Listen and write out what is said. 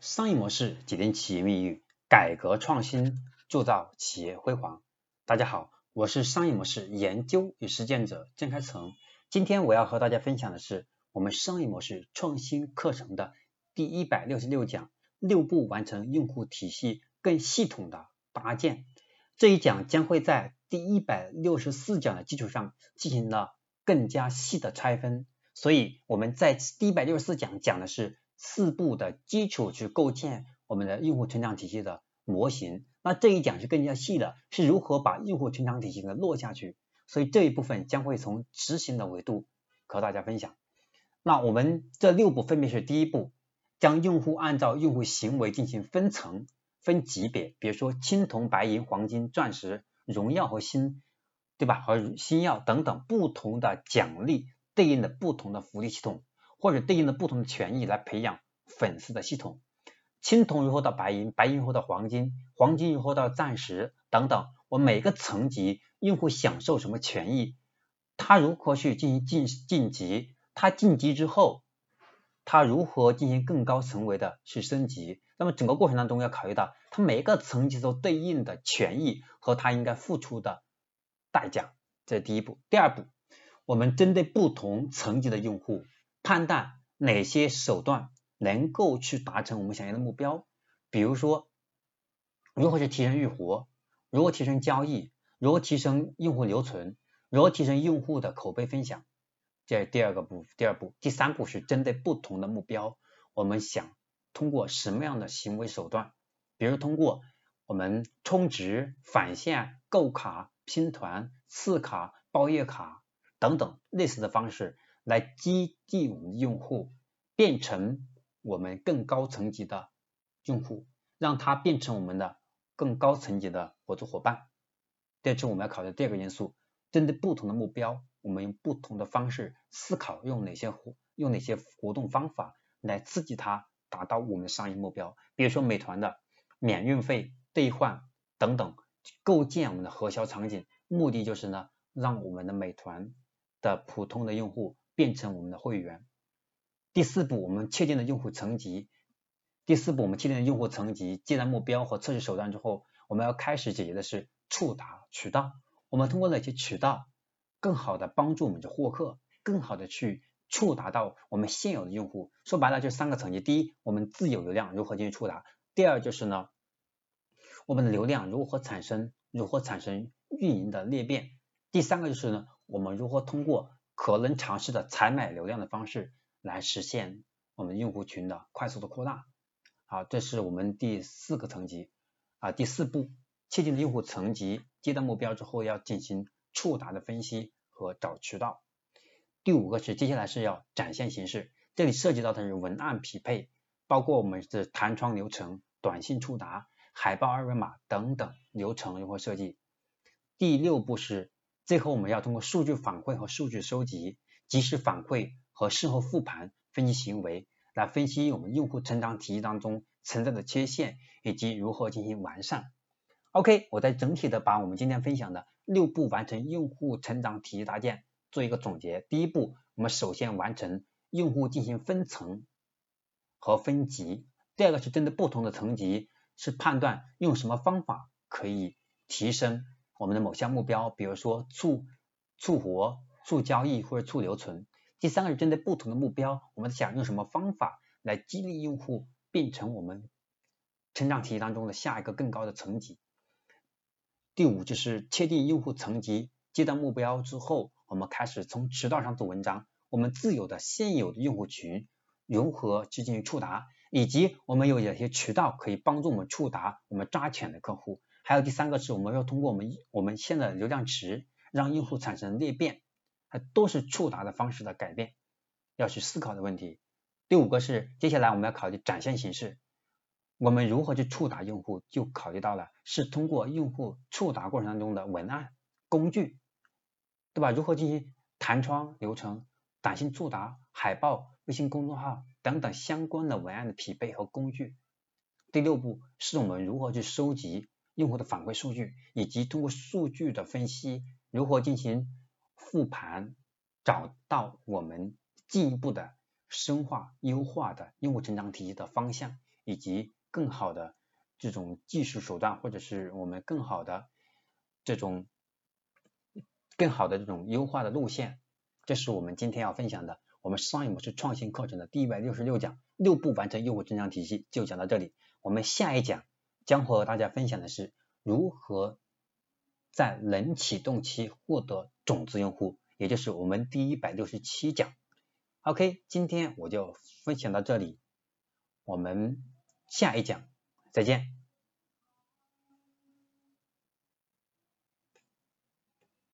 商业模式决定企业命运，改革创新铸造企业辉煌。大家好，我是商业模式研究与实践者郑开成。今天我要和大家分享的是我们商业模式创新课程的第一百六十六讲：六步完成用户体系更系统的搭建。这一讲将会在第一百六十四讲的基础上进行了更加细的拆分。所以我们在第一百六十四讲讲的是。四步的基础去构建我们的用户成长体系的模型，那这一讲是更加细的，是如何把用户成长体系给落下去。所以这一部分将会从执行的维度和大家分享。那我们这六步分别是：第一步，将用户按照用户行为进行分层、分级别，比如说青铜、白银、黄金、钻石、荣耀和新，对吧？和星耀等等不同的奖励对应的不同的福利系统。或者对应的不同的权益来培养粉丝的系统，青铜如何到白银，白银如何到黄金，黄金如何到钻石等等。我每个层级用户享受什么权益，他如何去进行晋晋级，他晋级之后，他如何进行更高层位的去升级。那么整个过程当中要考虑到他每个层级所对应的权益和他应该付出的代价，这是第一步。第二步，我们针对不同层级的用户。判断哪些手段能够去达成我们想要的目标，比如说如何去提升预活，如何提升交易，如何提升用户留存，如何提升用户的口碑分享，这是第二个步。第二步，第三步是针对不同的目标，我们想通过什么样的行为手段，比如通过我们充值、返现、购卡、拼团、次卡、包月卡等等类似的方式。来激励我们的用户变成我们更高层级的用户，让他变成我们的更高层级的合作伙伴。这是我们要考虑的第二个因素。针对不同的目标，我们用不同的方式思考，用哪些活用哪些活动方法来刺激他达到我们的商业目标。比如说美团的免运费兑换等等，构建我们的核销场景，目的就是呢，让我们的美团的普通的用户。变成我们的会员。第四步，我们确定了用户层级。第四步，我们确定了用户层级、接单目标和测试手段之后，我们要开始解决的是触达渠道。我们通过哪些渠道，更好的帮助我们的获客，更好的去触达到我们现有的用户。说白了，就三个层级：第一，我们自有流量如何进行触达；第二，就是呢，我们的流量如何产生，如何产生运营的裂变；第三个就是呢，我们如何通过可能尝试的采买流量的方式来实现我们用户群的快速的扩大。好，这是我们第四个层级啊，第四步，确定了用户层级、接单目标之后，要进行触达的分析和找渠道。第五个是接下来是要展现形式，这里涉及到的是文案匹配，包括我们的弹窗流程、短信触达、海报二维码等等流程如何设计。第六步是。最后，我们要通过数据反馈和数据收集、及时反馈和事后复盘分析行为，来分析我们用户成长体系当中存在的缺陷以及如何进行完善。OK，我在整体的把我们今天分享的六步完成用户成长体系搭建做一个总结。第一步，我们首先完成用户进行分层和分级。第二个是针对不同的层级，是判断用什么方法可以提升。我们的某项目标，比如说促促活、促交易或者促留存。第三个是针对不同的目标，我们想用什么方法来激励用户变成我们成长体系当中的下一个更高的层级。第五就是确定用户层级、接单目标之后，我们开始从渠道上做文章。我们自有的现有的用户群如何去进行触达，以及我们有哪些渠道可以帮助我们触达我们抓潜的客户。还有第三个是，我们要通过我们我们现在的流量池，让用户产生裂变，它都是触达的方式的改变，要去思考的问题。第五个是，接下来我们要考虑展现形式，我们如何去触达用户，就考虑到了是通过用户触达过程当中的文案工具，对吧？如何进行弹窗流程、短信触达、海报、微信公众号等等相关的文案的匹配和工具。第六步是我们如何去收集。用户的反馈数据，以及通过数据的分析，如何进行复盘，找到我们进一步的深化优化的用户成长体系的方向以及更好的这种技术手段，或者是我们更好的这种更好的这种优化的路线，这是我们今天要分享的。我们商业模式创新课程的第一百六十六讲，六步完成用户增长体系就讲到这里。我们下一讲将和大家分享的是如何在冷启动期获得种子用户，也就是我们第一百六十七讲。OK，今天我就分享到这里，我们下一讲再见。